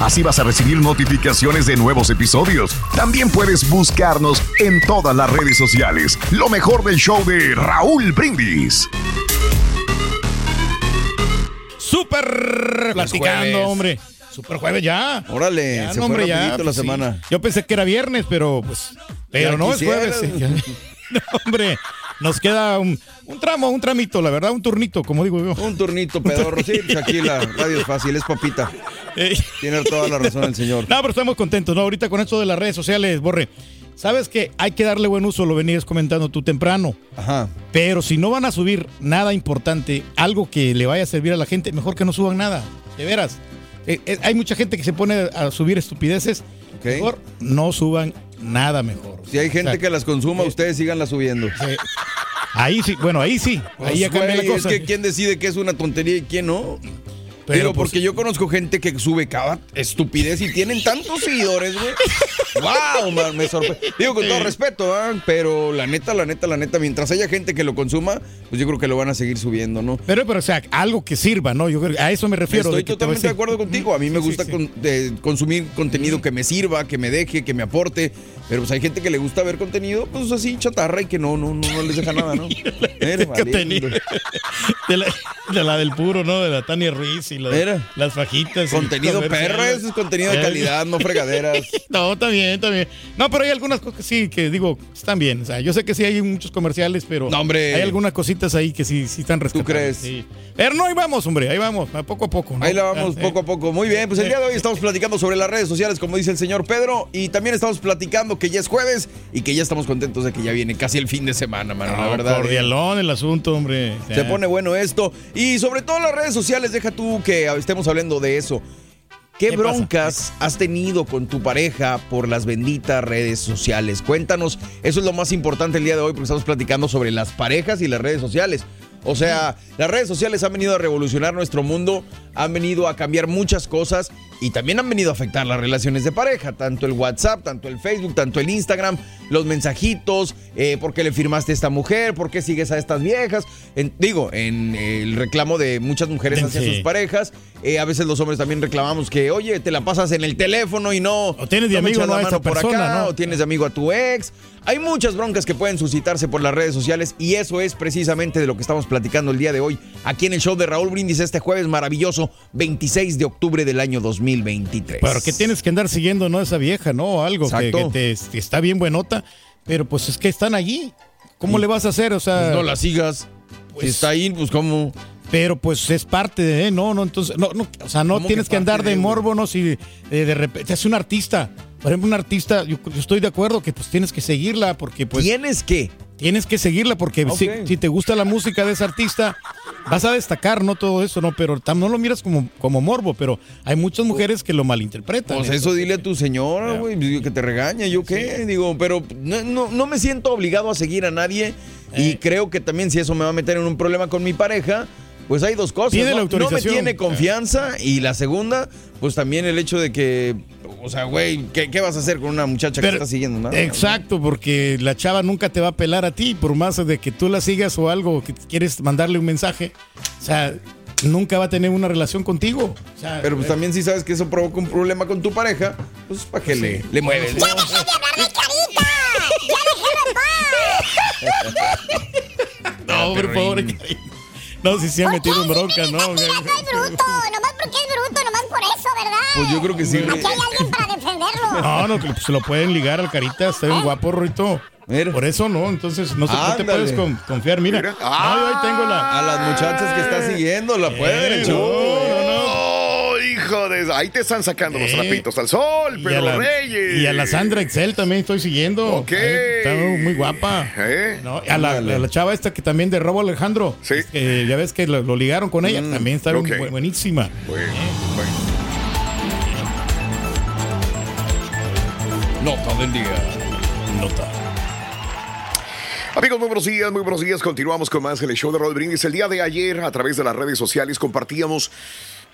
Así vas a recibir notificaciones de nuevos episodios. También puedes buscarnos en todas las redes sociales. Lo mejor del show de Raúl Brindis. Súper platicando, hombre. Super jueves ya. Órale, Ya, se no, fue hombre, ya, la pues sí. semana. Yo pensé que era viernes, pero pues. Pero Ya no es quisieras. jueves. No, hombre, nos queda un, un tramo, un tramito, la verdad, un turnito, como digo yo. Un turnito, pedorro. Sí, pues aquí la radio es fácil, es papita. Tiene toda la razón el señor. No, pero estamos contentos, ¿no? Ahorita con esto de las redes sociales, Borre. Sabes que hay que darle buen uso, lo venías comentando tú temprano. Ajá. Pero si no van a subir nada importante, algo que le vaya a servir a la gente, mejor que no suban nada. De veras. Eh, eh, hay mucha gente que se pone a subir estupideces. Mejor no suban nada mejor. Si hay gente O sea, que las consuma, ustedes síganlas subiendo. Ahí sí, bueno, ahí sí. Ahí ya Pues, cambia la cosa. Es que quién decide qué es una tontería y quién no. Pero, Digo, pues, porque yo conozco gente que sube cada estupidez y tienen tantos seguidores, güey. ¡Wow! man, me sorprende. Digo, con todo respeto, ¿ah? pero la neta, la neta, la neta, mientras haya gente que lo consuma, pues yo creo que lo van a seguir subiendo, ¿no? Pero, pero, o sea, algo que sirva, ¿no? Yo creo que a eso me refiero. Estoy de totalmente de acuerdo contigo. A mí me Sí, gusta sí. con- de consumir contenido que me sirva, que me deje, que me aporte. Pero pues hay gente que le gusta ver contenido, pues así chatarra y que no, no, no, no les deja nada, ¿no? Eh. De la, de la del puro, ¿no? De la Tania Ruiz y Era. las fajitas. y Contenido perro, eso es contenido de Eh. calidad, no fregaderas. No, está bien, está bien. No, pero hay algunas cosas que sí, que digo, están bien. O sea, yo sé que sí hay muchos comerciales, pero No, hombre. hay algunas cositas ahí que sí, sí están rescatables. crees? Sí. Pero no, ahí vamos, hombre, ahí vamos, poco a poco. ¿no? Ahí la vamos Ah, poco eh. a poco. Muy bien, pues el día de hoy estamos platicando sobre las redes sociales, como dice el señor Pedro, y también estamos platicando que ya es jueves y que ya estamos contentos de que ya viene casi el fin de semana, mano, la verdad. ¿eh? Cordialón el asunto, hombre. Se pone bueno esto. Y sobre todo las redes sociales, deja tú que estemos hablando de eso. ¿Qué, ¿Qué pasa? broncas has tenido con tu pareja por las benditas redes sociales? Cuéntanos, eso es lo más importante el día de hoy porque estamos platicando sobre las parejas y las redes sociales. O sea, las redes sociales han venido a revolucionar nuestro mundo, han venido a cambiar muchas cosas y también han venido a afectar las relaciones de pareja, tanto el WhatsApp, tanto el Facebook, tanto el Instagram, los mensajitos, eh, por qué le firmaste a esta mujer, por qué sigues a estas viejas. En- digo, en el reclamo de muchas mujeres hacia Sí. sus parejas, eh, a veces los hombres también reclamamos que, oye, te la pasas en el teléfono y no... O tienes de no amigo no a esta por persona, acá, ¿no? o tienes de amigo a tu ex. Hay muchas broncas que pueden suscitarse por las redes sociales y eso es precisamente de lo que estamos platicando el día de hoy aquí en el show de Raúl Brindis este jueves maravilloso 26 de octubre del año 2023. Pero que tienes que andar siguiendo, ¿no? Esa vieja, ¿no? Algo que, te, que está bien buenota, pero pues es que están allí. ¿Cómo le vas a hacer? O sea, Pues no la sigas. si está ahí, pues cómo. Pero pues es parte de, ¿no? no entonces, no, no, o sea, no ¿Cómo tienes que que, andar de de, güey? morbo, ¿no? Si eh, de repente es un artista. Por ejemplo, un artista, yo, yo estoy de acuerdo que pues tienes que seguirla porque pues... ¿Tienes que? Tienes que seguirla porque si, te gusta la música de ese artista, vas a destacar, ¿no? Todo eso, ¿no? Pero tam- no lo miras como, como morbo, pero hay muchas mujeres que lo malinterpretan. Pues eso dile a tu señora, güey, digo, que te regaña, yo qué, digo, pero no, no, no me siento obligado a seguir a nadie y Eh. creo que también si eso me va a meter en un problema con mi pareja, pues hay dos cosas. Pide ¿no? la No me tiene confianza y la segunda, pues también el hecho de que, o sea, güey, ¿qué, qué vas a hacer con una muchacha que Pero- está siguiendo? Nada. Exacto, porque la chava nunca te va a pelar a ti, por más de que tú la sigas o algo, que quieres mandarle un mensaje. O sea, nunca va a tener una relación contigo. O sea, Pero pues también si sabes que eso provoca un problema con tu pareja, pues para qué le, le mueves. ¿no? No, por favor. No, si se ha metido en bronca, no. bruto, nomás Pues yo creo que sí. Aquí hay alguien para defenderlo. No, no, que se lo pueden ligar al carita, está bien guapo, Rito. Por eso no, entonces no, sé, no te puedes con- confiar. Mira, no, yo ahí tengo la. A las muchachas que está siguiendo, la pueden, Eh, el show. Oh, hijo de... Ahí te están sacando los Eh. trapitos al sol, Pedro la, Reyes. y a la Sandra Excel también estoy siguiendo. Ok. Está muy guapa. ¿Eh? No, a la, a la chava esta que también de Robo Alejandro. Sí. ya ves que lo, lo ligaron con ella. también está Mm, ok. bu- buenísima. Bueno, bueno. Nota del día. Nota. Amigos, muy buenos días, muy buenos días. Continuamos con más el show de Rod Brindis. El día de ayer, a través de las redes sociales, compartíamos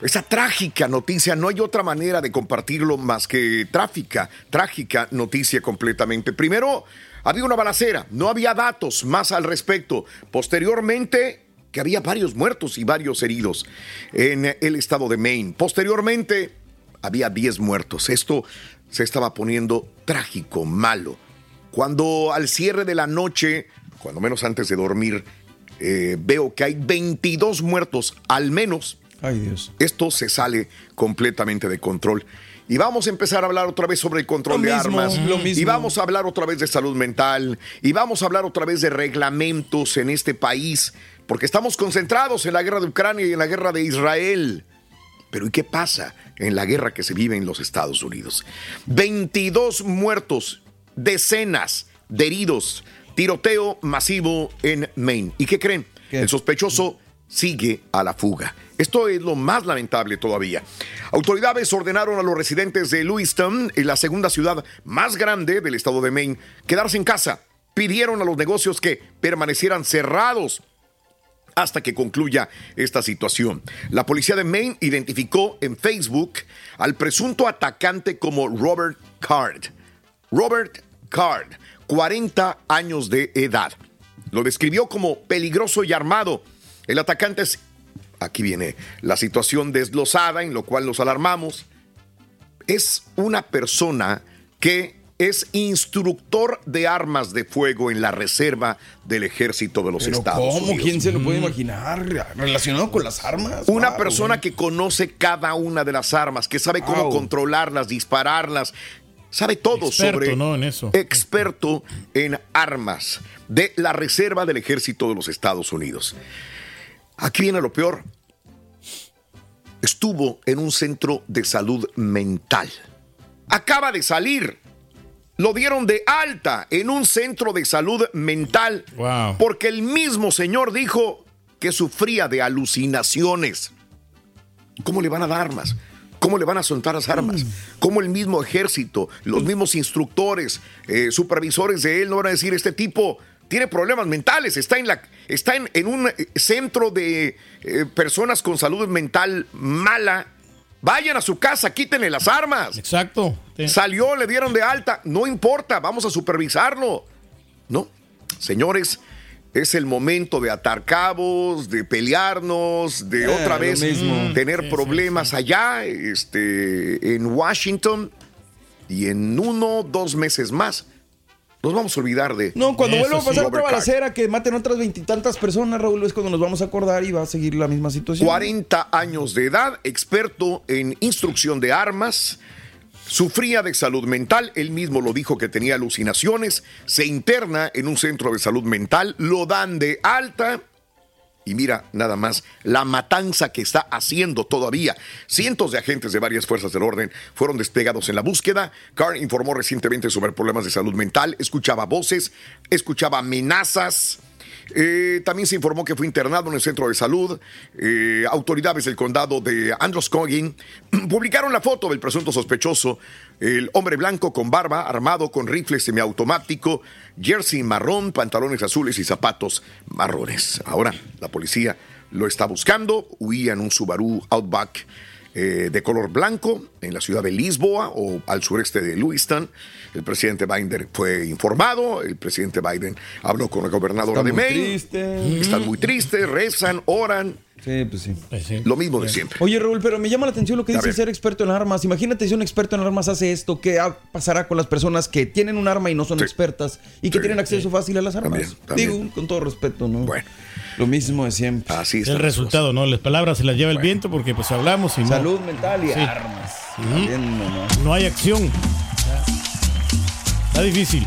esa trágica noticia. No hay otra manera de compartirlo más que trágica, trágica noticia completamente. Primero, había una balacera, no había datos más al respecto. Posteriormente, que había varios muertos y varios heridos en el estado de Maine. Posteriormente, había 10 muertos. Esto se estaba poniendo trágico, malo. Cuando al cierre de la noche, cuando menos antes de dormir, eh, veo que hay 22 muertos, al menos, Ay, Dios. esto se sale completamente de control. Y vamos a empezar a hablar otra vez sobre el control Lo de mismo, armas. lo mismo. Y vamos a hablar otra vez de salud mental. Y vamos a hablar otra vez de reglamentos en este país. Porque estamos concentrados en la guerra de Ucrania y en la guerra de Israel. Pero ¿y qué pasa en la guerra que se vive en los Estados Unidos? 22 muertos, decenas de heridos, tiroteo masivo en Maine. ¿Y qué creen? El sospechoso sigue a la fuga. Esto es lo más lamentable todavía. Autoridades ordenaron a los residentes de Lewiston, la segunda ciudad más grande del estado de Maine, quedarse en casa. Pidieron a los negocios que permanecieran cerrados hasta que concluya esta situación. La policía de Maine identificó en Facebook al presunto atacante como Robert Card. Robert Card, 40 años de edad. Lo describió como peligroso y armado. El atacante es... Aquí viene la situación desglosada en lo cual nos alarmamos. Es una persona que es instructor de armas de fuego en la reserva del ejército de los Pero Estados ¿Cómo? Unidos. ¿Quién se lo puede Mm. imaginar? Relacionado con las armas. Una Wow, persona güey. que conoce cada una de las armas, que sabe cómo Wow. controlarlas, dispararlas, sabe todo Experto, sobre ¿no? En eso. experto en armas de la reserva del ejército de los Estados Unidos. Aquí viene lo peor. Estuvo en un centro de salud mental. Acaba de salir. Lo dieron de alta en un centro de salud mental Wow. porque el mismo señor dijo que sufría de alucinaciones. ¿Cómo le van a dar armas? ¿Cómo le van a soltar las armas? ¿Cómo el mismo ejército, los mismos instructores, eh, supervisores de él no van a decir, este tipo tiene problemas mentales, está en, la, está en, en un eh, centro de eh, personas con salud mental mala? Vayan a su casa, quítenle las armas. Exacto. Salió, le dieron de alta, no importa, vamos a supervisarlo. No, señores, es el momento de atar cabos, de pelearnos, de Eh, otra vez mismo. tener problemas allá, este, en Washington, y en uno, dos meses más nos vamos a olvidar de. No, cuando vuelva a sí. pasar otra Robert Carr. balacera, que maten otras veintitantas personas, Raúl, es cuando nos vamos a acordar y va a seguir la misma situación. 40 años de edad, experto en instrucción de armas. Sufría de salud mental, él mismo lo dijo que tenía alucinaciones, se interna en un centro de salud mental, lo dan de alta y mira nada más la matanza que está haciendo todavía. Cientos de agentes de varias fuerzas del orden fueron desplegados en la búsqueda. Carr informó recientemente sobre problemas de salud mental, escuchaba voces, escuchaba amenazas. Eh, también se informó que fue internado en el centro de salud. Eh, autoridades del condado de Androscoggin publicaron la foto del presunto sospechoso, el hombre blanco con barba, armado con rifle semiautomático, jersey marrón, pantalones azules y zapatos marrones. Ahora la policía lo está buscando. Huía en un Subaru Outback eh, de color blanco en la ciudad de Lisboa o al sureste de Lewiston. El presidente Biden fue informado, el presidente Biden habló con la gobernadora Está de muy Maine. Están muy tristes, rezan, oran. Sí, pues sí. Lo mismo de siempre. Oye, Raúl, pero me llama la atención lo que dice ser experto en armas. Imagínate si un experto en armas hace esto, ¿qué pasará con las personas que tienen un arma y no son expertas y que Sí, tienen acceso fácil a las armas? También, también. Digo, con todo respeto, ¿no? Bueno. Lo mismo de siempre. Así El resultado, ¿no? Las palabras se las lleva el viento porque pues hablamos y no. Salud mental y Sí. armas. También, no, no. No hay acción. Está difícil.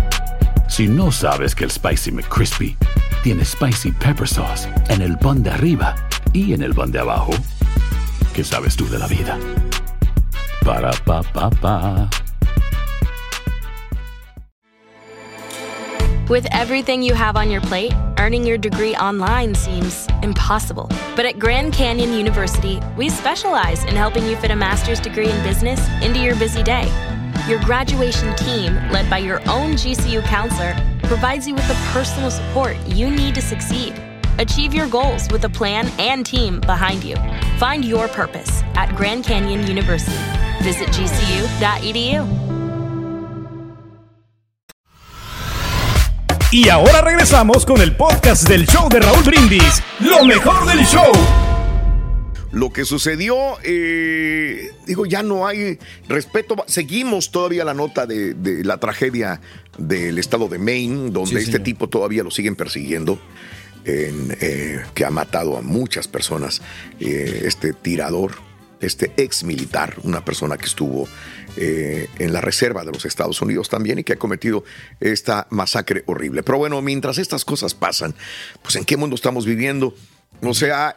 Si no sabes que el Spicy McCrispy tiene Spicy Pepper Sauce en el pan de arriba y en el pan de abajo, ¿qué sabes tú de la vida? Para, pa, pa, pa. With everything you have on your plate, earning your degree online seems impossible. But at Grand Canyon University, we specialize in helping you fit a master's degree in business into your busy day. Your graduation team, led by your own GCU counselor, provides you with the personal support you need to succeed. Achieve your goals with a plan and team behind you. Find your purpose at Grand Canyon University. Visit gcu.edu. Y ahora regresamos con el podcast del show de Raúl Brindis. Lo mejor del show. Lo que sucedió, eh, digo, ya no hay respeto. Seguimos todavía la nota de, de la tragedia del estado de Maine, donde Sí, este señor. tipo todavía lo siguen persiguiendo, en, eh, que ha matado a muchas personas. Eh, este tirador, este ex militar, una persona que estuvo eh, en la reserva de los Estados Unidos también y que ha cometido esta masacre horrible. Pero bueno, mientras estas cosas pasan, pues en qué mundo estamos viviendo. O sea,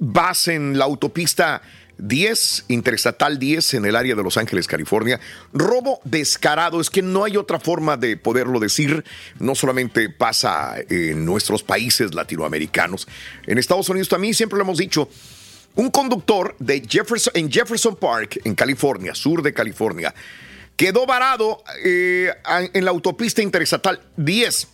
vas en la autopista 10, Interestatal 10, en el área de Los Ángeles, California. Robo descarado, es que no hay otra forma de poderlo decir. No solamente pasa en nuestros países latinoamericanos, en Estados Unidos también siempre lo hemos dicho. Un conductor de Jefferson, en Jefferson Park, en California, sur de California, quedó varado eh, en la autopista interestatal 10.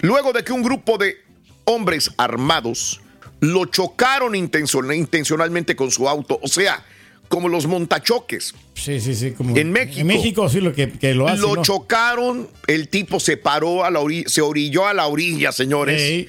Luego de que un grupo de hombres armados lo chocaron intencion- intencionalmente con su auto. O sea, como los montachoques. Sí, sí, sí. Como En México. En México sí lo que, que lo hace. Lo ¿no? chocaron, el tipo se paró a la orilla, se orilló a la orilla, señores.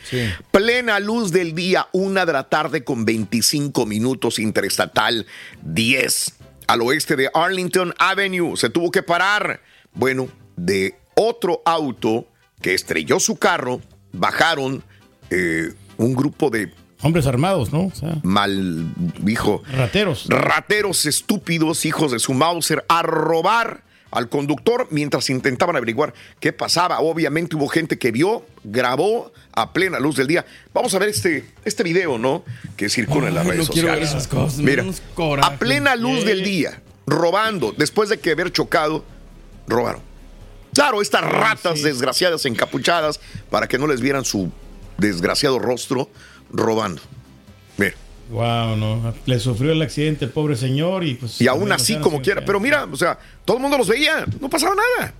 Plena luz del día, una de la tarde con 25 minutos, interestatal 10, al oeste de Arlington Avenue. Se tuvo que parar. Bueno, de otro auto que estrelló su carro, bajaron eh, un grupo de Hombres armados, ¿no? O sea, mal, hijo, rateros. rateros estúpidos, hijos de su Mauser, a robar al conductor mientras intentaban averiguar qué pasaba. Obviamente hubo gente que vio, grabó a plena luz del día. Vamos a ver este, este video, ¿no? Que circula en las redes no quiero ver sociales. esas cosas, Mira, a plena luz del día, robando, después de que haber chocado, robaron. Claro, estas ratas desgraciadas encapuchadas para que no les vieran su desgraciado rostro robando. Mira. Wow, no. Le sufrió el accidente el pobre señor y pues. Y aún así, como quiera. Pero mira, o sea, todo el mundo los veía. No pasaba nada.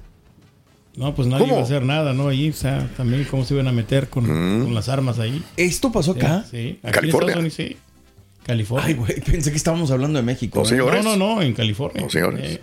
No, pues nadie ¿Cómo? iba a hacer nada, ¿no? Allí, o sea, también cómo se iban a meter con, con las armas ahí. ¿Esto pasó Sí, acá? Sí, aquí en ¿California? Estados Unidos, sí. California. Ay, güey, pensé que estábamos hablando de México. No, ¿eh? señores. No, no, no, en California. No, señores.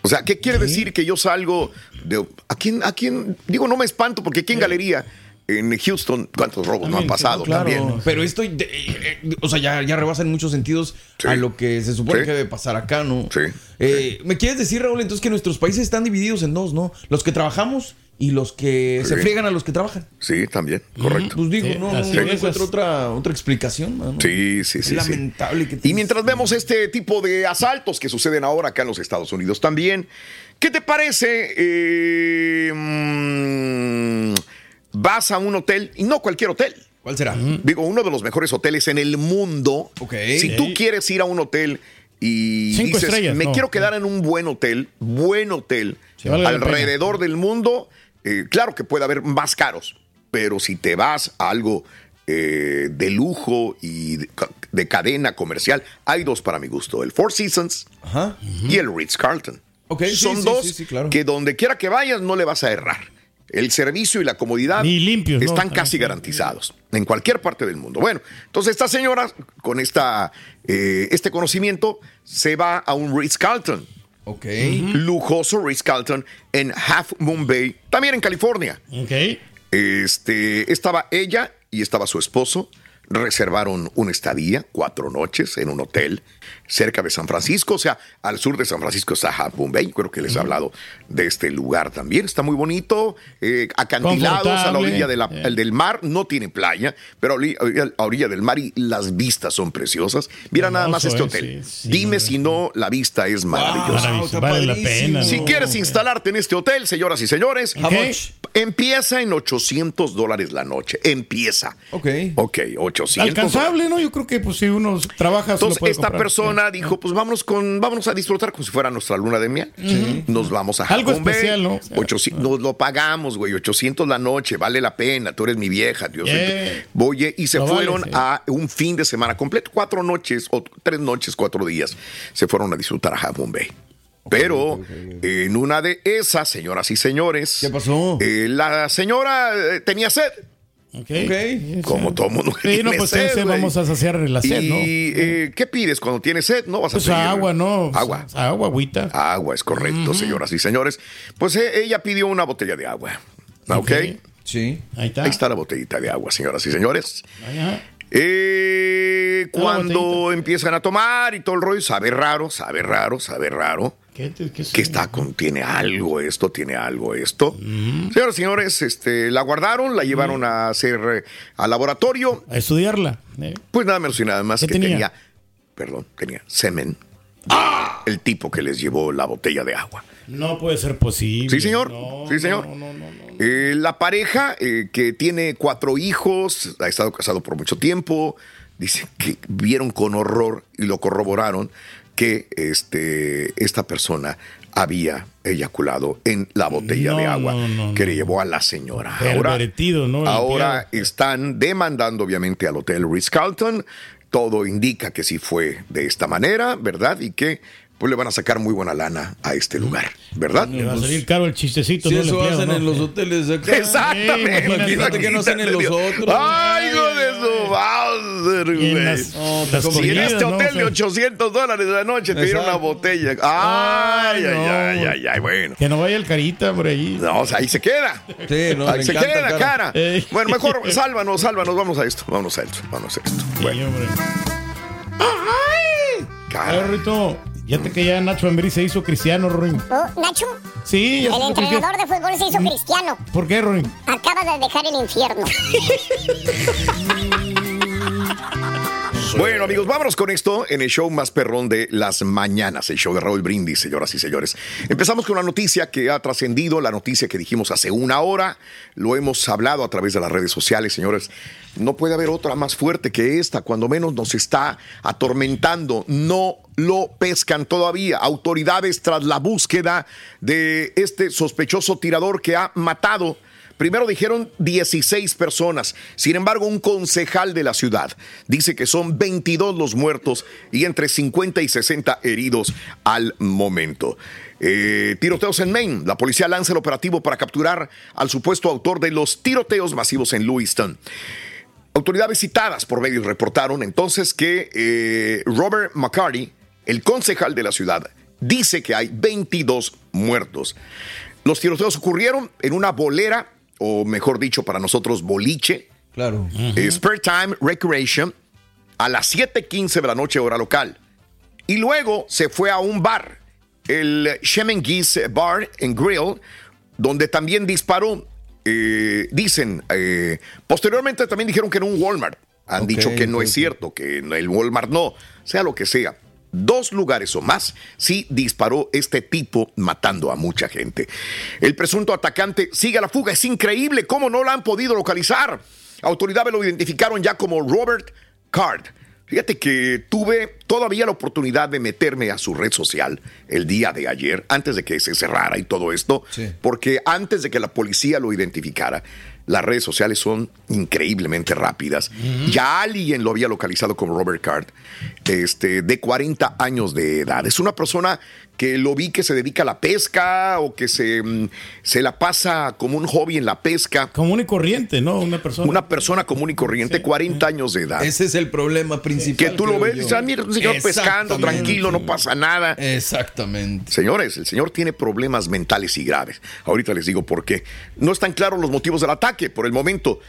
O sea, ¿qué quiere decir que yo salgo de... ¿A quién, a quién? Digo, no me espanto porque aquí en Galería, en Houston, ¿cuántos robos no han pasado Claro, también? pero esto, de- eh, eh, o sea, ya, ya rebasa en muchos sentidos a lo que se supone Sí. que debe pasar acá, ¿no? Sí. Eh, ¿Me quieres decir, Raúl, entonces que nuestros países están divididos en dos, ¿no? Los que trabajamos y los que Sí. se friegan a los que trabajan. Sí, también, correcto. Pues digo, Sí, no, no, encuentro otra, otra explicación, mano. Sí, sí, Es sí. sí. lamentable que Y mientras vemos este tipo de asaltos que suceden ahora acá en los Estados Unidos también, ¿qué te parece? eh, mm, vas a un hotel, y no cualquier hotel. ¿Cuál será? Digo, uno de los mejores hoteles en el mundo. Ok. Si tú quieres ir a un hotel y Cinco dices, estrellas, me no. quiero quedar en un buen hotel, buen hotel, Sí, vale la alrededor del mundo, eh, claro que puede haber más caros, pero si te vas a algo eh, de lujo y de, de cadena comercial, hay dos para mi gusto, el Four Seasons Ajá. y el Ritz Carlton. Ok, sí, Son sí, dos sí, sí, claro. que donde quiera que vayas no le vas a errar. El servicio y la comodidad Ni limpios, ¿no? están casi garantizados en cualquier parte del mundo. Bueno, entonces esta señora con esta, eh, este conocimiento se va a un Ritz Carlton. Ok. Lujoso Ritz Carlton en Half Moon Bay, también en California. Ok. Este, estaba ella y estaba su esposo. Reservaron una estadía, cuatro noches, en un hotel cerca de San Francisco, o sea, al sur de San Francisco está Half Bay. Creo que les he hablado de este lugar también. Está muy bonito, eh, acantilados a la orilla de la- el del mar. No tiene playa, pero a ori- a orilla del mar y las vistas son preciosas. Mira nada más este hotel. eh, sí, sí, Dime si no, la vista es maravillosa. Maravilloso, vale la pena. Si ¿no? quieres instalarte en este hotel, señoras y señores, empieza en 800 dólares la noche. Empieza. Ok. Ok, 800. Alcanzable, ¿no? Yo creo que pues si uno trabaja, Entonces, esta comprar. persona dijo, pues vámonos con, vámonos a disfrutar como si fuera nuestra luna de miel. Nos vamos a Algo Japón especial, ¿no? 800 nos lo pagamos, güey, 800 la noche, vale la pena, tú eres mi vieja, Dios. Yeah. Voy, eh, y se vale, fueron sí. a un fin de semana completo, cuatro noches, o tres noches, cuatro días, se fueron a disfrutar a Japón Bay. Pero en una de esas, señoras y señores, ¿Qué pasó? eh, la señora eh, tenía sed. Ok. Como todo mundo que Sí, no, pues sed, vamos a saciar la sed, ¿Y ¿no? eh, qué pides cuando tienes sed? No vas a Pues pedir agua, ¿no? Agua. Agua, agüita. Agua, es correcto, señoras y señores. Pues eh, ella pidió una botella de agua. ¿Ok? Sí. Ahí está. Ahí está la botellita de agua, señoras y señores. Ajá. Eh, cuando empiezan a tomar y todo el rollo, sabe raro, sabe raro, sabe raro. ¿Qué, qué Que está con, tiene algo esto, tiene algo esto. Señoras y señores, este, la guardaron, la llevaron a hacer eh, al laboratorio. A estudiarla. ¿eh? Pues nada menos y nada más ¿Qué que tenía? tenía? perdón, tenía semen. El tipo que les llevó la botella de agua. No puede ser posible. Sí, señor. No, sí, señor. no, no, no, no. Eh, la pareja eh, que tiene cuatro hijos, ha estado casado por mucho tiempo, dice que vieron con horror y lo corroboraron que este, esta persona había eyaculado en la botella No, de agua no, no, que no. le llevó a la señora. Ahora, están demandando obviamente al Hotel Ritz Carlton. Todo indica que sí fue de esta manera, ¿verdad? Y que pues le van a sacar muy buena lana a este lugar, ¿verdad? Le va a salir caro el chistecito. Si eso empleado, hacen ¿no? en los hoteles de acá. Exactamente. Imagínate que no hacen en los otros. Ay, su Bowser, Y en güey. las- No, las Si en comidas, este hotel de 800 dólares la noche te dieron una botella. Ay, Ay, ay, no. ay, ay, ay, bueno. Que no vaya el carita por ahí. No, o sea, ahí se queda. Sí, no, ahí se encanta, queda, cara. cara. Bueno, mejor sálvanos, sálvanos. Vamos a esto, vamos a esto, vamos a esto. Sí, Bueno, hombre. Ay, cara. Rito, fíjate que ya Nacho Ambriz se hizo cristiano, Rorín. Oh, Nacho, Sí, ya el entrenador de fútbol se hizo cristiano. ¿Por qué, Rorín? Acaba de dejar el infierno. Bueno, amigos, vámonos con esto en el show más perrón de las mañanas, el show de Raúl Brindis, señoras y señores. Empezamos con una noticia que ha trascendido, la noticia que dijimos hace una hora, lo hemos hablado a través de las redes sociales, señores. No puede haber otra más fuerte que esta, cuando menos nos está atormentando. No lo pescan todavía. Autoridades tras la búsqueda de este sospechoso tirador que ha matado Primero dijeron 16 personas. Sin embargo, un concejal de la ciudad dice que son 22 los muertos y entre 50 y 60 heridos al momento. Eh, tiroteos en Maine. La policía lanza el operativo para capturar al supuesto autor de los tiroteos masivos en Lewiston. Autoridades citadas por medios reportaron entonces que eh, Robert McCarty, el concejal de la ciudad, dice que hay 22 muertos. Los tiroteos ocurrieron en una bolera, o mejor dicho para nosotros, boliche. Claro. eh, Spare Time Recreation, a las 7:15 de la noche, hora local. Y luego se fue a un bar, el Shemengiz Bar and Grill, donde también disparó. eh, dicen, eh, posteriormente también dijeron que en un Walmart. Han dicho que no es cierto, que en el Walmart no, sea lo que sea. Dos lugares o más sí disparó este tipo matando a mucha gente. El presunto atacante sigue a la fuga. Es increíble cómo no la han podido localizar. Autoridades lo identificaron ya como Robert Card. Fíjate que tuve todavía la oportunidad de meterme a su red social el día de ayer, antes de que se cerrara y todo esto, porque antes de que la policía lo identificara, las redes sociales son increíblemente rápidas. Ya alguien lo había localizado como Robert Card, este, de 40 años de edad. Es una persona que lo vi que se dedica a la pesca o que se, mm, se la pasa como un hobby en la pesca. Común y corriente, ¿no? Una persona. Una persona común y corriente, 40 años de edad. Ese es el problema principal. Que tú lo ves y dices, ah, mira, un señor pescando, Exactamente. tranquilo, no pasa nada. Exactamente. Señores, el señor tiene problemas mentales y graves. Ahorita les digo por qué. No están claros los motivos del ataque. Por el momento,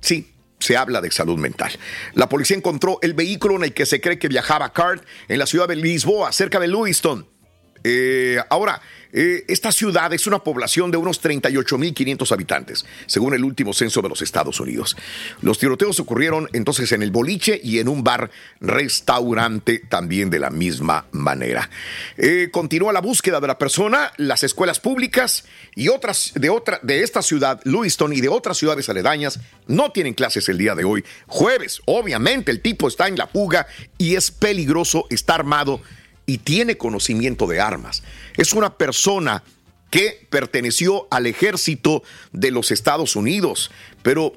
sí. Se habla de salud mental. La policía encontró el vehículo en el que se cree que viajaba Card en la ciudad de Lisboa, cerca de Lewiston. Eh, ahora, eh, esta ciudad es una población de unos 38.500 habitantes, según el último censo de los Estados Unidos. Los tiroteos ocurrieron entonces en el boliche y en un bar restaurante también de la misma manera. Eh, continúa la búsqueda de la persona, las escuelas públicas y otras de otra de esta ciudad, Lewiston y de otras ciudades aledañas no tienen clases el día de hoy. Jueves, obviamente el tipo está en la fuga y es peligroso, está armado y tiene conocimiento de armas. Es una persona que perteneció al ejército de los Estados Unidos, pero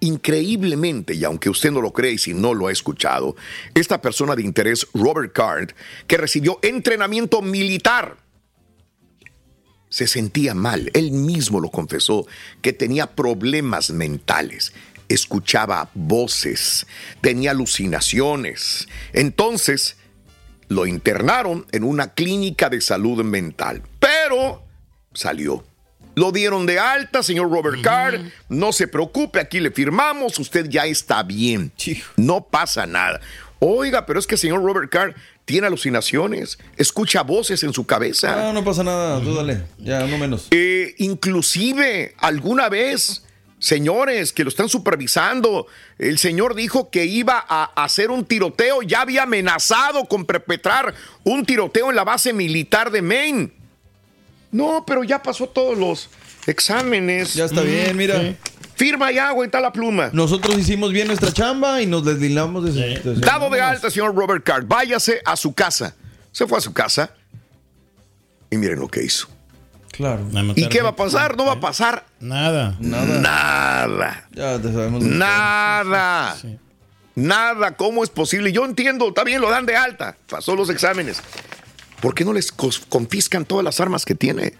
increíblemente, y aunque usted no lo cree y si no lo ha escuchado, esta persona de interés, Robert Card, que recibió entrenamiento militar, se sentía mal. Él mismo lo confesó, que tenía problemas mentales. Escuchaba voces, tenía alucinaciones. Entonces, lo internaron en una clínica de salud mental, pero salió. Lo dieron de alta, señor Robert Carr. No se preocupe, aquí le firmamos. Usted ya está bien. No pasa nada. Oiga, pero es que el señor Robert Carr tiene alucinaciones, escucha voces en su cabeza. No, no pasa nada, tú dale. Ya, no menos. Eh, inclusive, alguna vez, señores que lo están supervisando, el señor dijo que iba a hacer un tiroteo, ya había amenazado con perpetrar un tiroteo en la base militar de Maine. No, pero ya pasó todos los exámenes. Ya está bien, mira. Firma ya, güey, está la pluma. Nosotros hicimos bien nuestra chamba y nos deslindamos de ese- Dado de alta, señor Robert Card, váyase a su casa. Se fue a su casa y miren lo que hizo. Claro. ¿Y qué va a pasar? No va a pasar Nada. Nada. Nada. Ya te sabemos. Nada. Nada. ¿Cómo es posible? Yo entiendo, está bien, lo dan de alta. Pasó los exámenes. ¿Por qué no les confiscan todas las armas que tiene?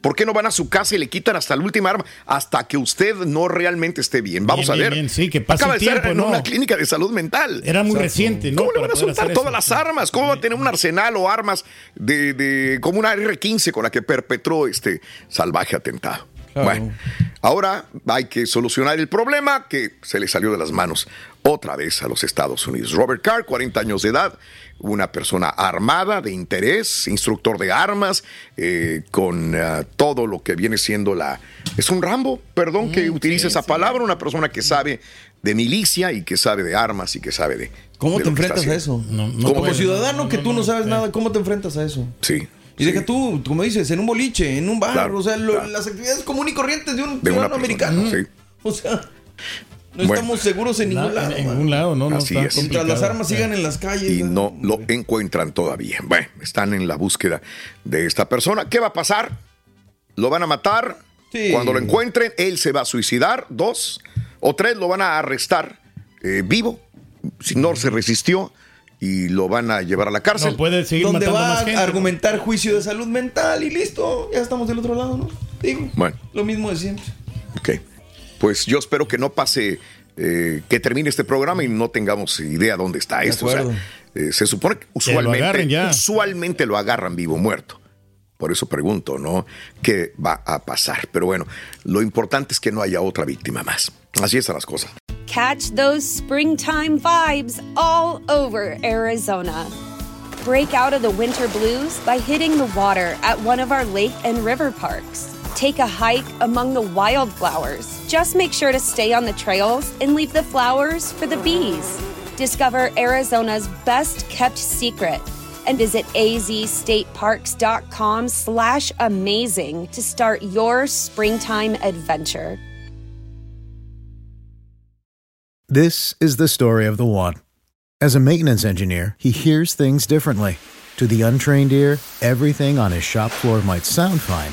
¿Por qué no van a su casa y le quitan hasta la última arma? Hasta que usted no realmente esté bien. Vamos Bien, a ver. bien, sí, que Acaba de estar en ¿no? una clínica de salud mental. Era muy Exacto. reciente, ¿no? ¿Cómo le van a soltar todas eso, las armas? ¿Cómo va a tener un arsenal o armas de, de- como una R-15 con la que perpetró este salvaje atentado? Bueno, ahora hay que solucionar el problema que se le salió de las manos otra vez a los Estados Unidos. Robert Carr, 40 años de edad, una persona armada, de interés, instructor de armas, eh, con ah, todo lo que viene siendo la... Es un Rambo, perdón que utilice esa palabra, una persona que sabe de milicia y que sabe de armas y que sabe de... ¿Cómo de te lo que está enfrentas a eso? ¿Cómo Como ciudadano que tú no sabes nada, ¿cómo te enfrentas a eso? Sí. Y deja tú, como dices, en un boliche, en un bar, Claro, o sea, lo- claro. las actividades comunes y corrientes de un De ciudadano persona, americano. sí. O sea, no Bueno. estamos seguros en ningún Na- lado. en ningún lado, no, no Así está es. Mientras las armas sigan en las calles. y ¿no? no lo encuentran todavía. Bueno, están en la búsqueda de esta persona. ¿Qué va a pasar? ¿Lo van a matar? Sí. Cuando lo encuentren, él se va a suicidar. Dos o tres lo van a arrestar eh, vivo, si no se resistió, y lo van a llevar a la cárcel. No puede seguir Donde matando va más gente. a argumentar juicio de salud mental y listo. Ya estamos del otro lado, ¿no? Digo, Bueno, lo mismo de siempre. ok. Pues yo espero que no pase, eh, que termine este programa y no tengamos idea dónde está esto. O sea, eh, se supone que lo usualmente, agarren ya. usualmente lo agarran vivo o muerto. Por eso pregunto, ¿no? ¿Qué va a pasar? Pero bueno, lo importante es que no haya otra víctima más. Así están las cosas. Catch those springtime vibes all over Arizona. Break out of the winter blues by hitting the water at one of our lake and river parks. Take a hike among the wildflowers. Just make sure to stay on the trails and leave the flowers for the bees. Discover Arizona's best kept secret and visit azstateparks.com slash amazing to start your springtime adventure. This is the story of the one. As a maintenance engineer, he hears things differently. To the untrained ear, everything on his shop floor might sound fine,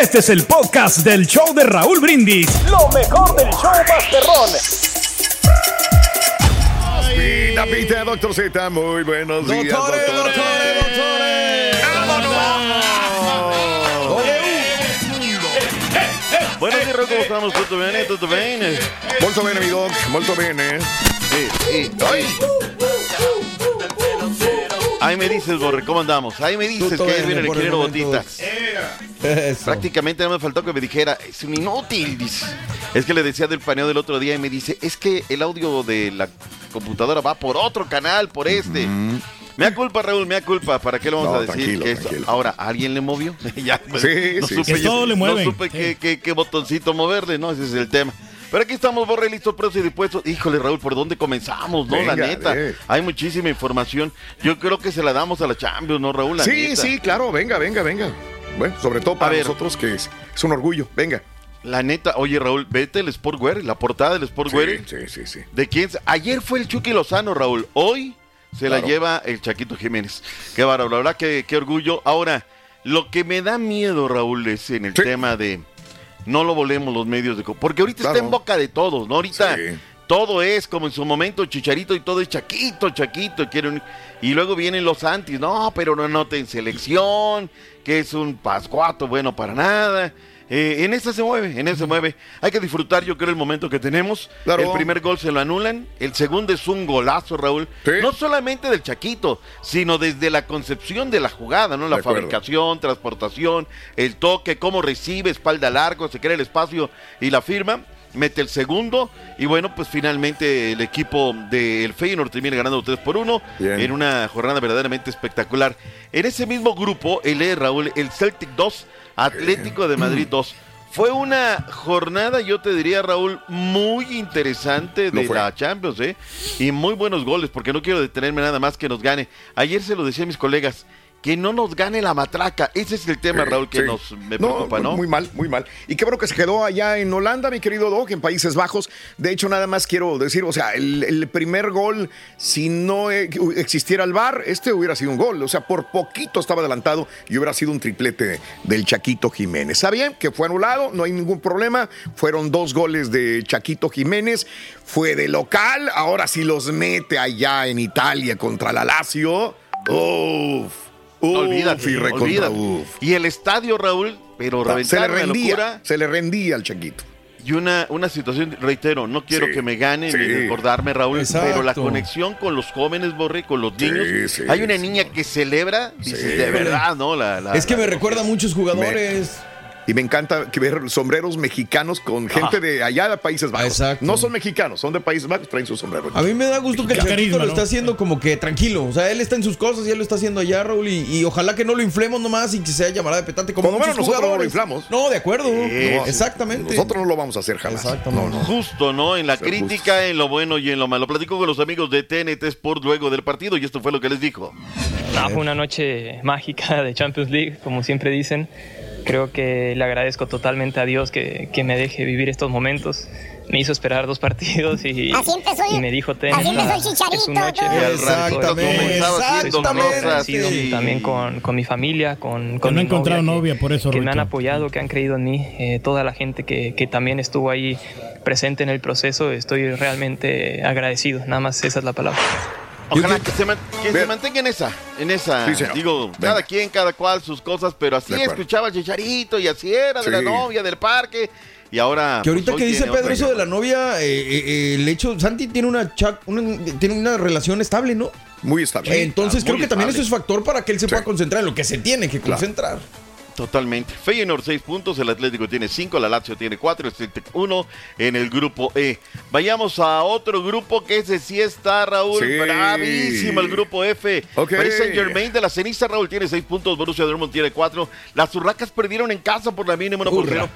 Este es el podcast del show de Raúl Brindis. Lo mejor del show Masterrón. Pita, pita, doctor Z, muy buenos días, Doctores, doctores. doctores, doctores. Buenos días, ¿cómo estamos? ¿Tutto bene? ¿Tutto bene? Molto bene, mi doc, molto bene. Eh, eh, ay. Ahí me dices, Borre, ¿cómo andamos? Ahí me dices que ahí viene el momento. Botitas. Eso. Prácticamente no me faltó que me dijera, es un inútil. Es que le decía del paneo del otro día y me dice, es que el audio de la computadora va por otro canal, por este. Me da culpa, Raúl, me da culpa. ¿Para qué le vamos No, a decir que esto- tranquilo. Ahora, ¿alguien le movió? ya, pues, Sí, no sí, supe, sí. Que todo le mueven. No supe Sí. qué, qué- qué botoncito moverle, ¿no? Ese es el tema. Pero aquí estamos, Borre, listos, presos y dispuestos. Híjole, Raúl, ¿por dónde comenzamos, no? la Venga, neta. eh. Hay muchísima información. Yo creo que se la damos a la Champions, ¿no, Raúl? La Sí, neta. sí, claro, venga, venga, venga. Bueno, sobre todo para ver. nosotros que es, es un orgullo. Venga. La neta, oye, Raúl, vete el Sportwear, la portada del Sportwear. Sí, sí, sí, sí. ¿De quién? Ayer fue el Chucky Lozano, Raúl. Hoy se la lleva el Chaquito Jiménez. Qué bárbaro, la verdad, qué, qué orgullo. Ahora, lo que me da miedo, Raúl, es en el Sí. tema de no lo volemos los medios de... Porque ahorita está en boca de todos, ¿no? Ahorita Sí. Todo es como en su momento Chicharito y todo es Chaquito, Chaquito. quieren- Y luego vienen los antis, no, pero no noten selección, que es un pascuato bueno para nada. Eh, en esa se mueve, en esa se mueve. Hay que disfrutar, yo creo, el momento que tenemos. Claro. El primer gol se lo anulan, el segundo es un golazo, Raúl. Sí. No solamente del Chaquito, sino desde la concepción de la jugada, ¿no? La De acuerdo. fabricación, transportación, el toque, cómo recibe, espalda largo, se crea el espacio y la firma. Mete el segundo y bueno, pues finalmente el equipo del Feyenoord termina ganando 3 por 1 Bien. en una jornada verdaderamente espectacular. En ese mismo grupo, el E, Raúl, el Celtic 2, Atlético de Madrid 2. Fue una jornada, yo te diría, Raúl, muy interesante de la Champions, ¿eh? Y muy buenos goles, porque no quiero detenerme nada más que nos gane. Ayer se lo decía a mis colegas, que no nos gane la matraca. Ese es el tema, Sí, Raúl, que sí. nos me preocupa, ¿no? Muy mal, muy mal. Y qué bueno que se quedó allá en Holanda, mi querido Doc, en Países Bajos. De hecho, nada más quiero decir, o sea, el, el primer gol, si no eh, existiera el VAR, este hubiera sido un gol. O sea, por poquito estaba adelantado y hubiera sido un triplete del Chaquito Jiménez. Está bien que fue anulado, no hay ningún problema. Fueron dos goles de Chaquito Jiménez. Fue de local, ahora sí los mete allá en Italia contra la Lazio. Uf. Uf, olvídate, y recontra olvídate. uf. Y el estadio, Raúl, pero Se le rendía, locura. se le rendía al Chaquito. Y una, una situación, reitero, no quiero Sí, que me ganen sí. ni desbordarme, Raúl, Exacto. pero la conexión con los jóvenes, Borre, con los niños. sí, Hay una sí. niña que celebra, dices, Sí. de verdad, ¿no? La, la- Es que la- me recuerda a muchos jugadores. Y me encanta que ver sombreros mexicanos con gente Ah. de allá de Países Bajos. Exacto. No son mexicanos, son de Países Bajos, traen su sombrero. A mí me da gusto que el carisma, lo ¿no? está haciendo como que tranquilo. O sea, él está en sus cosas y él lo está haciendo allá, Raúl. Y, y ojalá que no lo inflemos nomás y que sea llamada de petante como lo menos nosotros no lo jugadores. inflamos. No, de acuerdo. Exactamente. Nosotros no lo vamos a hacer jamás. Exactamente. No, no. Justo, ¿no? En la Ser crítica, en lo bueno y en lo malo. Platico con los amigos de TNT Sport luego del partido y esto fue lo que les dijo. No, fue una noche mágica de Champions League, como siempre dicen. Creo que le agradezco totalmente a Dios que, que me deje vivir estos momentos. Me hizo esperar dos partidos y, Así empezó y me dijo, ten, así empezó el Chicharito, noche. agradecido y- También con, con mi familia, con, Que con no he mi encontrado novia, novia, por eso, que me han apoyado, que han creído en mí, eh, toda la gente que, que también estuvo ahí presente en el proceso, estoy realmente agradecido, nada más esa es la palabra. Ojalá que, se, man- que se Ve- mantenga en esa, en esa, Sí, digo, Venga. cada quien, cada cual, sus cosas, pero así escuchaba Chicharito y así era, de la novia, del parque, y ahora... Que ahorita pues, que dice Pedro eso de la novia, eh, eh, eh, el hecho, Santi tiene una, cha- una- tiene una relación estable, ¿no? Muy estable. Entonces ah, creo que también eso es factor para que él se Sí. pueda concentrar en lo que se tiene que Claro. Totalmente. Feyenoord 6 puntos, el Atlético tiene 5, la Lazio tiene 4, el Celtic 1 en el grupo E. Vayamos a otro grupo que ese sí está, Raúl, Sí. bravísimo, el grupo F. Ok. Paris Saint Germain de la ceniza, Raúl tiene 6 puntos, Borussia Dortmund tiene 4. Las Urracas perdieron en casa por la mínima 1 por 0.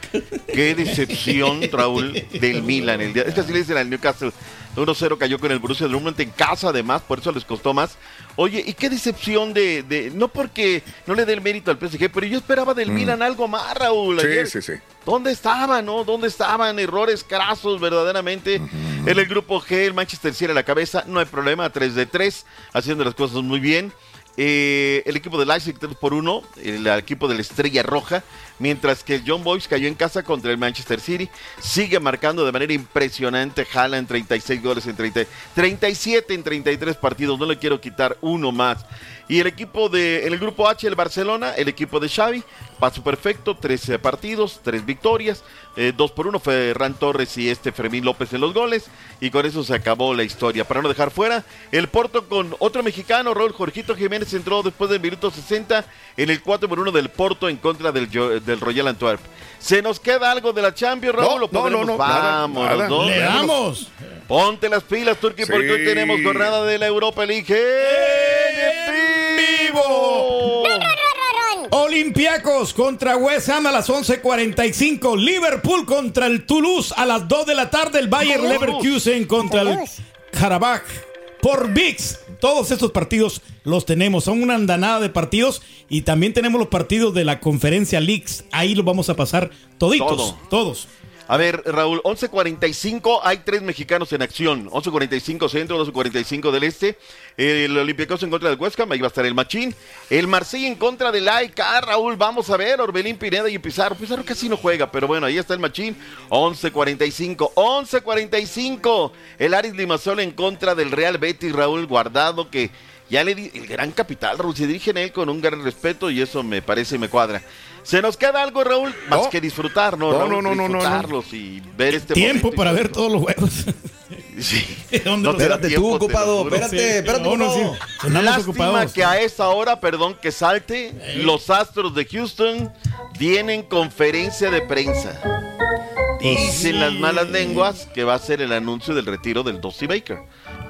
Qué decepción, Raúl, del Milan. El día, es que así le dicen al Newcastle. 1-0 cayó con el Borussia Dortmund en casa, además, por eso les costó más. Oye, y qué decepción de, de- no porque no le dé el mérito al PSG, pero yo esperaba del Milan algo más, Raúl. Sí, Ayer, sí, sí. ¿Dónde estaban, no? ¿Dónde estaban? Errores crasos, verdaderamente. En el grupo G, el Manchester City a la cabeza, no hay problema, 3 de 3, haciendo las cosas muy bien. Eh, el equipo del Leipzig 3 por 1, el equipo de la Estrella Roja, mientras que el John Boys cayó en casa contra el Manchester City, sigue marcando de manera impresionante Haaland 36 goles en 30, 37 en 33 partidos, no le quiero quitar uno más. Y el equipo de, en el grupo H, el Barcelona, el equipo de Xavi, paso perfecto, 13 partidos, 3 victorias, 2 por 1 fue Ran Torres y este Fermín López en los goles, y con eso se acabó la historia. Para no dejar fuera, el Porto con otro mexicano, Raúl Jorgito Jiménez entró después del minuto 60 en el 4 por 1 del Porto en contra del, del Royal Antwerp. ¿Se nos queda algo de la Champions, Raúl? No, no, no, nada, Vámonos, nada. ¿no? ¡Le damos! Ponte las pilas, Turki, porque hoy tenemos jornada de la Europa League en vivo. Olympiacos contra West Ham a las 11:45. Liverpool contra el Toulouse a las 2 de la tarde. El Bayer. Leverkusen contra el Karabakh por VIX. Todos estos partidos los tenemos. Son una andanada de partidos y también tenemos los partidos de la conferencia Leagues. Ahí los vamos a pasar toditos. Todo. Todos. A ver, Raúl, 11.45, hay tres mexicanos en acción. 11.45 centro, 12.45 del este. El Olympiacos en contra del Ham, ahí va a estar el Machín. El Marsella en contra del AIK, Raúl, vamos a ver. Orbelín Pineda y Pizarro. Pizarro casi no juega, pero bueno, ahí está el Machín. 11.45, 11.45. El Aris Limassol en contra del Real Betis, Raúl Guardado, que ya le di el gran capital, Raúl. Se dirige en él con un gran respeto y eso me parece y me cuadra. ¿Se nos queda algo, Raúl? Más No. que disfrutar, ¿no? No, Raúl? no, no, no, no, no. Disfrutarlos y ver este Tiempo momento para ver todos los juegos. Sí. ¿Dónde No Espérate tú, ocupado. Espérate, Sí, espérate, no, no, sí. Lástima ocupados. que a esa hora, perdón, que salte, los Astros de Houston tienen conferencia de prensa. Dicen las malas lenguas que va a ser el anuncio del retiro del Dusty Baker.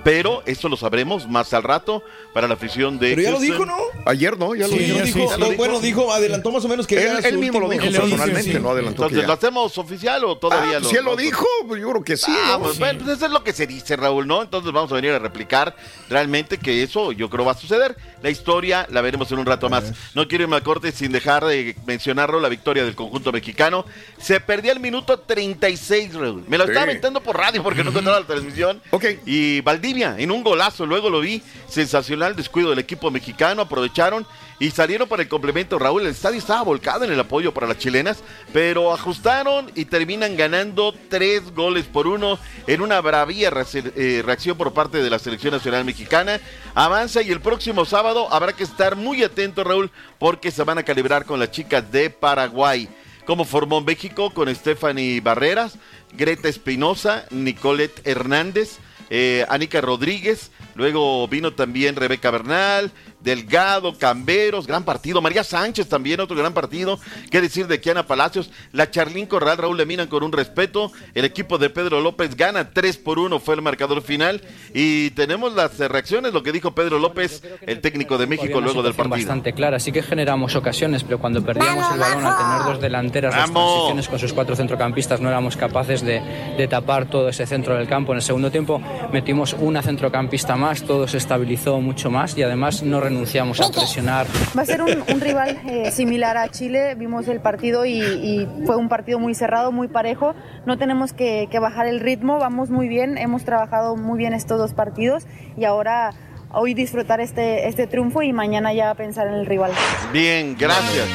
Pero eso lo sabremos más al rato para la afición de Pero ya lo dijo, ¿no? Ayer no, ya lo Sí, dijo. ya Dijo- ya lo no, dijo. bueno, dijo, adelantó más o menos que Él, era su él mismo lo último- dijo personalmente, sí. no adelantó que Entonces, ya. ¿lo hacemos oficial o todavía Ah, lo si él lo dijo, pues yo creo que sí. Ah, ¿no? pues, bueno, pues eso es lo que se dice, Raúl, ¿no? Entonces vamos a venir a replicar realmente que eso yo creo va a suceder. La historia la veremos en un rato más. No quiero irme a corte sin dejar de mencionarlo, la victoria del conjunto mexicano. Se perdía el minuto 36, Raúl. Me lo Sí. estaba aventando por radio porque no encontraba la transmisión. Ok. Y En un golazo, luego lo vi. Sensacional descuido del equipo mexicano, aprovecharon y salieron para el complemento. Raúl, el estadio estaba volcado en el apoyo para las chilenas, pero ajustaron y terminan ganando tres goles por uno en una bravía eh, reacción por parte de la selección nacional mexicana. Avanza y el próximo sábado habrá que estar muy atento, Raúl, porque se van a calibrar con las chicas de Paraguay. cómo formó México con Stephanie Barreras, Greta Espinosa, Nicolette Hernández, eh, Anika Rodríguez, luego vino también Rebeca Bernal, Delgado, Camberos, gran partido, María Sánchez también, otro gran partido, qué decir de Kiana Palacios, la Charlín Corral, Raúl le miran con un respeto, el equipo de Pedro López gana 3 por 1, fue el marcador final, y tenemos las reacciones, lo que dijo Pedro López, el técnico de México luego del partido. bastante clara. Sí que generamos ocasiones, pero cuando perdíamos el balón al tener dos delanteras, las transiciones con sus cuatro centrocampistas, no éramos capaces de, de tapar todo ese centro del campo. En el segundo tiempo metimos una centrocampista más, todo se estabilizó mucho más y además no renunciamos a presionar. Va a ser un, un rival eh, similar a Chile. Vimos el partido y, y fue un partido muy cerrado, muy parejo. No tenemos que, que bajar el ritmo, vamos muy bien. Hemos trabajado muy bien estos dos partidos y ahora hoy disfrutar este, este triunfo y mañana ya pensar en el rival. Bien, gracias.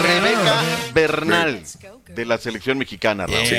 Rebeca Bernal de la selección mexicana, Raúl. Sí.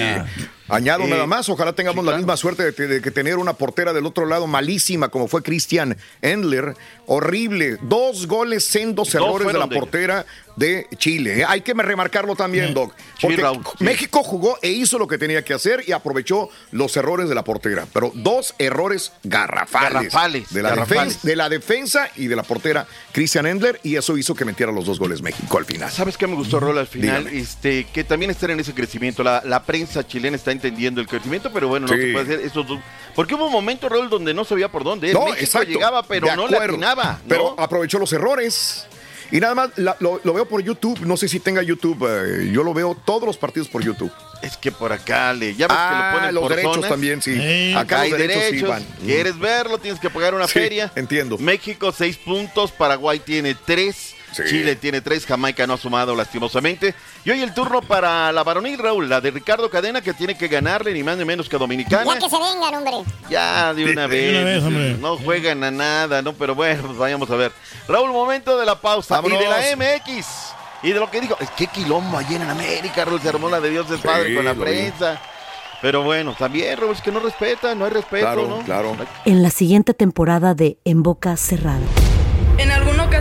Añado Eh, nada más, ojalá tengamos la misma suerte de, de que tener una portera del otro lado malísima como fue Christian Endler. Horrible. Dos goles, sendos Dos errores de la de- portera de Chile. ¿eh? Hay que remarcarlo también, Doc. Sí, Porque Raúl. México jugó e hizo lo que tenía que hacer y aprovechó los errores de la portera. Pero dos errores garrafales. Garrafales, De la, garrafales. defensa, de la defensa y de la portera Christian Endler. Y eso hizo que metiera los dos goles México al final. ¿Sabes qué me gustó, Rol, al final? Dígame. Este, que también están en ese crecimiento. La, la prensa chilena está entendiendo el crecimiento, pero bueno, no Sí. se puede hacer esos dos. Porque hubo un momento, Rol, donde no sabía por dónde. No, México exacto. llegaba, pero no le acuerdo. atinaba. ¿no? Pero aprovechó los errores. Y nada más, la- lo, lo veo por YouTube. No sé si tenga YouTube. eh, yo lo veo todos los partidos por YouTube. Es que por acá le. Ya ves Ah, que lo ponen los por derechos zonas. también, sí. Eh, Acá hay los derechos sí van. ¿Quieres verlo? Tienes que pagar una Sí, feria. entiendo. México, seis puntos. Paraguay tiene tres. Sí. Chile tiene tres. Jamaica no ha sumado lastimosamente. Y hoy el turno para la varonil, Raúl. La de Ricardo Cadena, que tiene que ganarle ni más ni menos que a Dominicana. Ya que se vengan, hombre. Ya, de una De- de vez. una vez, hombre. No juegan a nada, ¿no? Pero bueno, pues vayamos a ver. Raúl, momento de la pausa. Vámonos. Y de la MX. Y de lo que dijo. Es que quilombo ayer en América, Raúl. Se armó la de Dios es Sí, padre con la prensa. Pero bueno, también, Raúl, es que no respeta, no hay respeto, Claro, ¿no? claro. En la siguiente temporada de En Boca Cerrada.